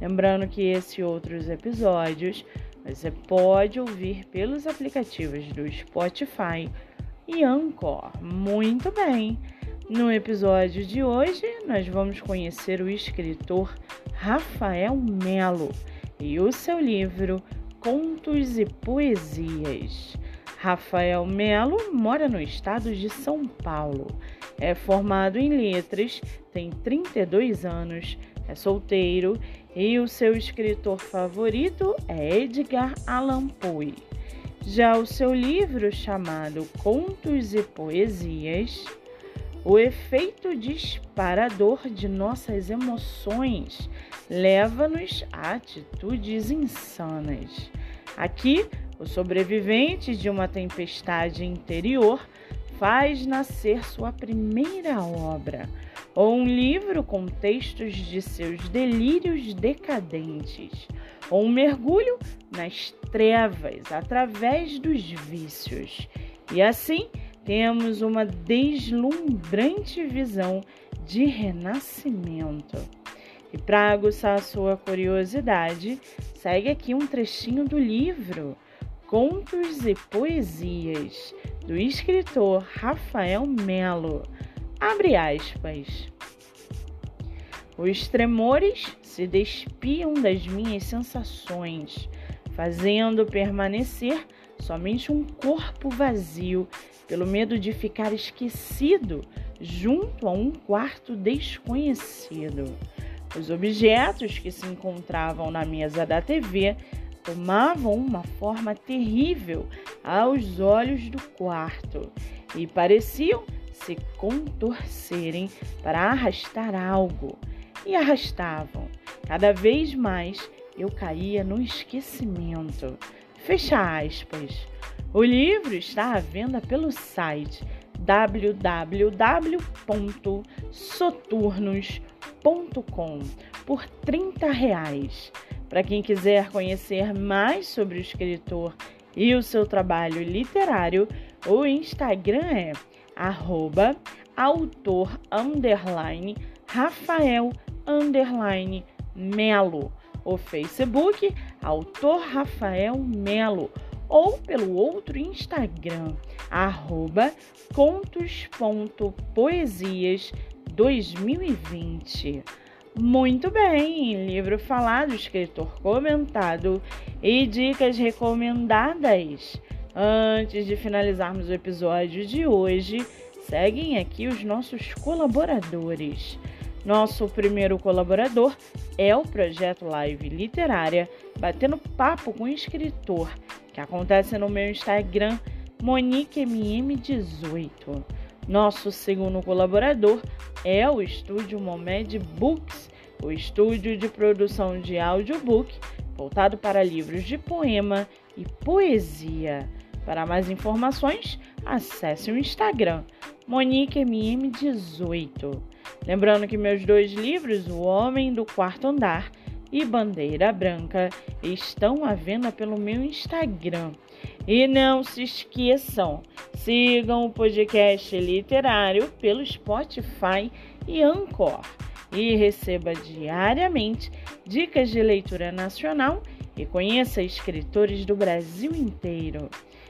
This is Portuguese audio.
Lembrando que esse e outros episódios você pode ouvir pelos aplicativos do Spotify e Anchor. Muito bem! No episódio de hoje, nós vamos conhecer o escritor Rafael Melo e o seu livro Contos e Poesias. Rafael Melo mora no estado de São Paulo. É formado em letras, tem 32 anos, é solteiro e o seu escritor favorito é Edgar Allan Poe. Já o seu livro chamado Contos e Poesias, o efeito disparador de nossas emoções leva-nos a atitudes insanas. Aqui, o sobrevivente de uma tempestade interior faz nascer sua primeira obra ou um livro com textos de seus delírios decadentes, ou um mergulho nas trevas através dos vícios. E assim temos uma deslumbrante visão de renascimento. E para aguçar a sua curiosidade, segue aqui um trechinho do livro Contos e Poesias, do escritor Rafael Melo Abre aspas. Os tremores se despiam das minhas sensações, fazendo permanecer somente um corpo vazio, pelo medo de ficar esquecido junto a um quarto desconhecido. Os objetos que se encontravam na mesa da TV tomavam uma forma terrível aos olhos do quarto e pareciam se contorcerem para arrastar algo. E arrastavam. Cada vez mais eu caía no esquecimento. Fecha aspas. O livro está à venda pelo site www.soturnos.com por 30 reais. Para quem quiser conhecer mais sobre o escritor e o seu trabalho literário, o Instagram é arroba autor underline Rafael underline Melo. O Facebook, autor Rafael Melo. Ou pelo outro Instagram, arroba contos.poesias 2020. Muito bem, livro falado, escritor comentado e dicas recomendadas. Antes de finalizarmos o episódio de hoje, seguem aqui os nossos colaboradores. Nosso primeiro colaborador é o projeto Live Literária Batendo Papo com o Escritor, que acontece no meu Instagram, MoniqueMM18. Nosso segundo colaborador é o estúdio Momed Books, o estúdio de produção de audiobook voltado para livros de poema e poesia. Para mais informações, acesse o Instagram MoniqueMM18. Lembrando que meus dois livros, O Homem do Quarto Andar e Bandeira Branca, estão à venda pelo meu Instagram. E não se esqueçam, sigam o podcast literário pelo Spotify e Anchor e receba diariamente dicas de leitura nacional e conheça escritores do Brasil inteiro.